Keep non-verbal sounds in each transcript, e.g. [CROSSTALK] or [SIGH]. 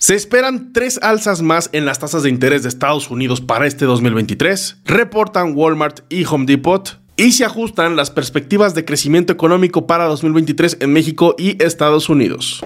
Se esperan tres alzas más en las tasas de interés de Estados Unidos para este 2023, reportan Walmart y Home Depot, y se ajustan las perspectivas de crecimiento económico para 2023 en México y Estados Unidos.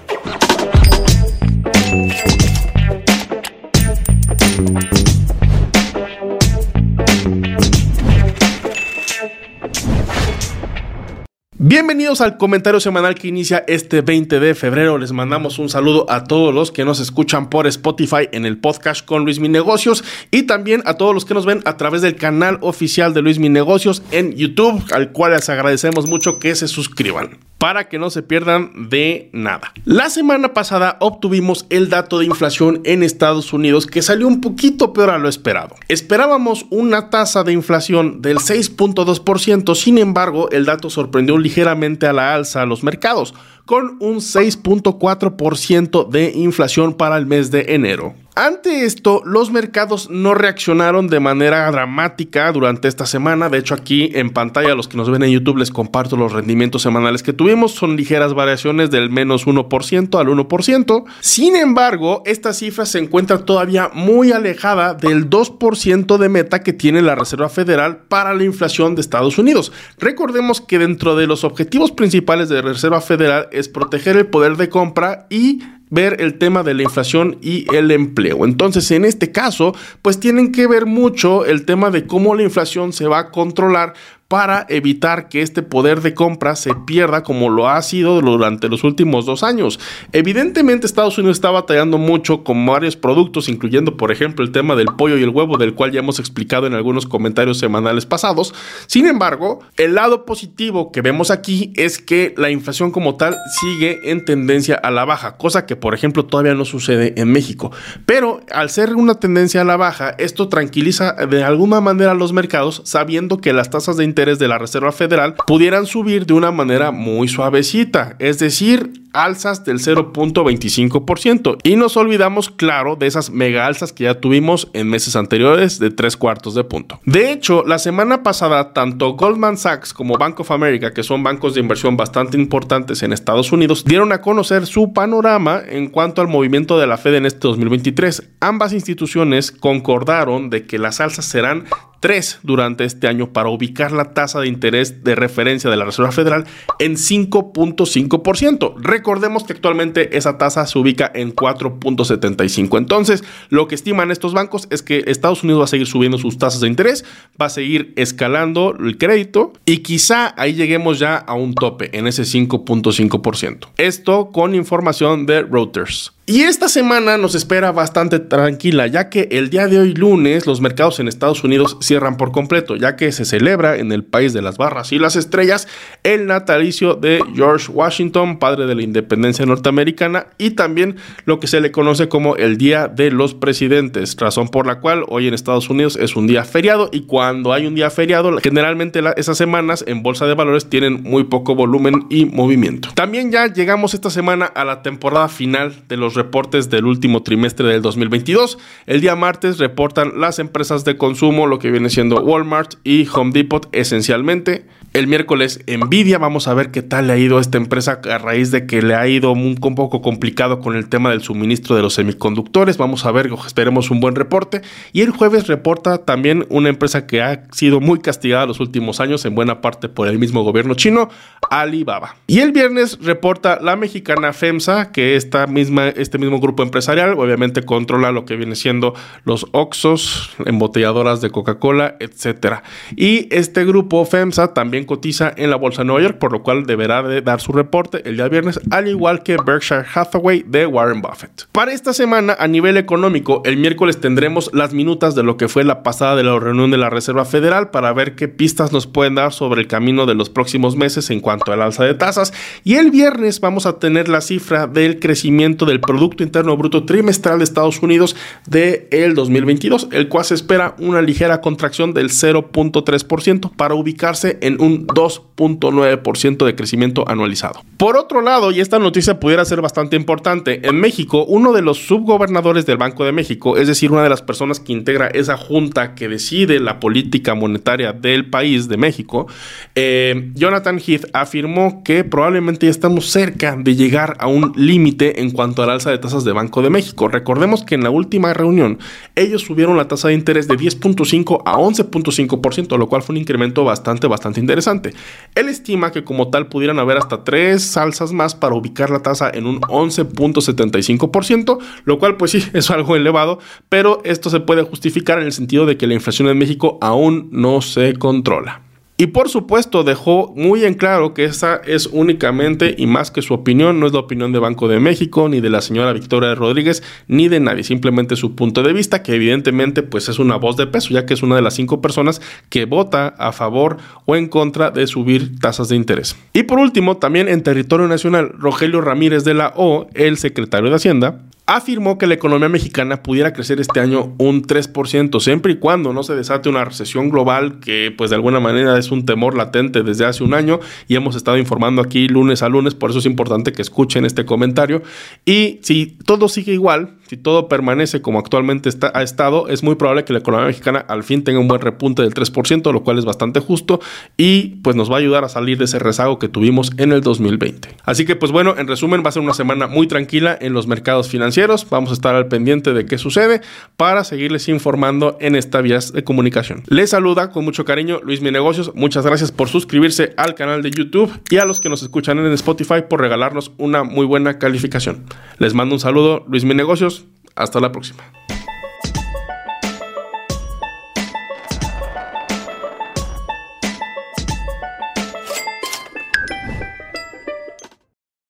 Bienvenidos al comentario semanal que inicia este 20 de febrero. Les mandamos un saludo a todos los que nos escuchan por Spotify en el podcast con Luis Mi Negocios y también a todos los que nos ven a través del canal oficial de Luis Mi Negocios en YouTube, al cual les agradecemos mucho que se suscriban para que no se pierdan de nada. La semana pasada obtuvimos el dato de inflación en Estados Unidos que salió un poquito peor a lo esperado. Esperábamos una tasa de inflación del 6.2%, sin embargo el dato sorprendió ligeramente a la alza a los mercados, con un 6.4% de inflación para el mes de enero. Ante esto, los mercados no reaccionaron de manera dramática durante esta semana. De hecho, aquí en pantalla, los que nos ven en YouTube, les comparto los rendimientos semanales que tuvimos. Son ligeras variaciones del menos 1% al 1%. Sin embargo, esta cifra se encuentra todavía muy alejada del 2% de meta que tiene la Reserva Federal para la inflación de Estados Unidos. Recordemos que dentro de los objetivos principales de la Reserva Federal es proteger el poder de compra y ver el tema de la inflación y el empleo. Entonces, en este caso, pues tienen que ver mucho el tema de cómo la inflación se va a controlar para evitar que este poder de compra se pierda como lo ha sido durante los últimos dos años. Evidentemente Estados Unidos está batallando mucho con varios productos, incluyendo por ejemplo el tema del pollo y el huevo, del cual ya hemos explicado en algunos comentarios semanales pasados. Sin embargo, el lado positivo que vemos aquí es que la inflación como tal sigue en tendencia a la baja, cosa que por ejemplo todavía no sucede en México. Pero al ser una tendencia a la baja, esto tranquiliza de alguna manera a los mercados sabiendo que las tasas de interés de la Reserva Federal pudieran subir de una manera muy suavecita, es decir, alzas del 0.25%. Y nos olvidamos, claro, de esas mega alzas que ya tuvimos en meses anteriores de tres cuartos de punto. De hecho, la semana pasada, tanto Goldman Sachs como Bank of America, que son bancos de inversión bastante importantes en Estados Unidos, dieron a conocer su panorama en cuanto al movimiento de la Fed en este 2023. Ambas instituciones concordaron de que las alzas serán tres durante este año para ubicar la tasa de interés de referencia de la Reserva Federal en 5.5%. Recordemos que actualmente esa tasa se ubica en 4.75. Entonces, lo que estiman estos bancos es que Estados Unidos va a seguir subiendo sus tasas de interés, va a seguir escalando el crédito y quizá ahí lleguemos ya a un tope en ese 5.5%. Esto con información de Reuters. Y esta semana nos espera bastante tranquila, ya que el día de hoy lunes los mercados en Estados Unidos cierran por completo, ya que se celebra en el país de las barras y las estrellas el natalicio de George Washington, padre de la independencia norteamericana, y también lo que se le conoce como el Día de los Presidentes, razón por la cual hoy en Estados Unidos es un día feriado y cuando hay un día feriado, generalmente esas semanas en bolsa de valores tienen muy poco volumen y movimiento. También ya llegamos esta semana a la temporada final de los reportes del último trimestre del 2022. El día martes reportan las empresas de consumo, lo que viene siendo Walmart y Home Depot esencialmente. El miércoles Nvidia, vamos a ver qué tal le ha ido a esta empresa a raíz de que le ha ido un, poco complicado con el tema del suministro de los semiconductores. Vamos a ver, esperemos un buen reporte. Y el jueves reporta también una empresa que ha sido muy castigada los últimos años, en buena parte por el mismo gobierno chino, Alibaba. Y el viernes reporta la mexicana FEMSA, que esta misma, este mismo grupo empresarial obviamente controla lo que viene siendo los Oxos, embotelladoras de Coca-Cola, etc. Y este grupo FEMSA también cotiza en la bolsa de Nueva York, por lo cual deberá de dar su reporte el día viernes, al igual que Berkshire Hathaway de Warren Buffett. Para esta semana, a nivel económico, el miércoles tendremos las minutas de lo que fue la pasada de la reunión de la Reserva Federal para ver qué pistas nos pueden dar sobre el camino de los próximos meses en cuanto al alza de tasas. Y el viernes vamos a tener la cifra del crecimiento del Interno Bruto trimestral de Estados Unidos de el 2022, el cual se espera una ligera contracción del 0.3% para ubicarse en un 2.9% de crecimiento anualizado. Por otro lado, y esta noticia pudiera ser bastante importante, en México, uno de los subgobernadores del Banco de México, es decir, una de las personas que integra esa junta que decide la política monetaria del país de México, eh, Jonathan Heath afirmó que probablemente ya estamos cerca de llegar a un límite en cuanto a la de tasas de Banco de México. Recordemos que en la última reunión ellos subieron la tasa de interés de 10.5 a 11.5%, lo cual fue un incremento bastante, bastante interesante. Él estima que como tal pudieran haber hasta tres alzas más para ubicar la tasa en un 11.75%, lo cual pues sí [LAUGHS] es algo elevado, pero esto se puede justificar en el sentido de que la inflación en México aún no se controla. Y por supuesto dejó muy en claro que esa es únicamente y más que su opinión, no es la opinión de Banco de México, ni de la señora Victoria Rodríguez, ni de nadie, simplemente su punto de vista, que evidentemente pues es una voz de peso, ya que es una de las cinco personas que vota a favor o en contra de subir tasas de interés. Y por último, también en territorio nacional, Rogelio Ramírez de la O, el secretario de Hacienda, afirmó que la economía mexicana pudiera crecer este año un 3%, siempre y cuando no se desate una recesión global que pues de alguna manera es un temor latente desde hace un año y hemos estado informando aquí lunes a lunes, por eso es importante que escuchen este comentario. Y si todo sigue igual, si todo permanece como actualmente está, ha estado, es muy probable que la economía mexicana al fin tenga un buen repunte del 3%, lo cual es bastante justo y pues nos va a ayudar a salir de ese rezago que tuvimos en el 2020. Así que pues bueno, en resumen va a ser una semana muy tranquila en los mercados financieros, vamos a estar al pendiente de qué sucede para seguirles informando en esta vías de comunicación. Les saluda con mucho cariño Luis Mi Negocios, muchas gracias por suscribirse al canal de YouTube y a los que nos escuchan en Spotify por regalarnos una muy buena calificación. Les mando un saludo, Luis Mi Negocios, hasta la próxima.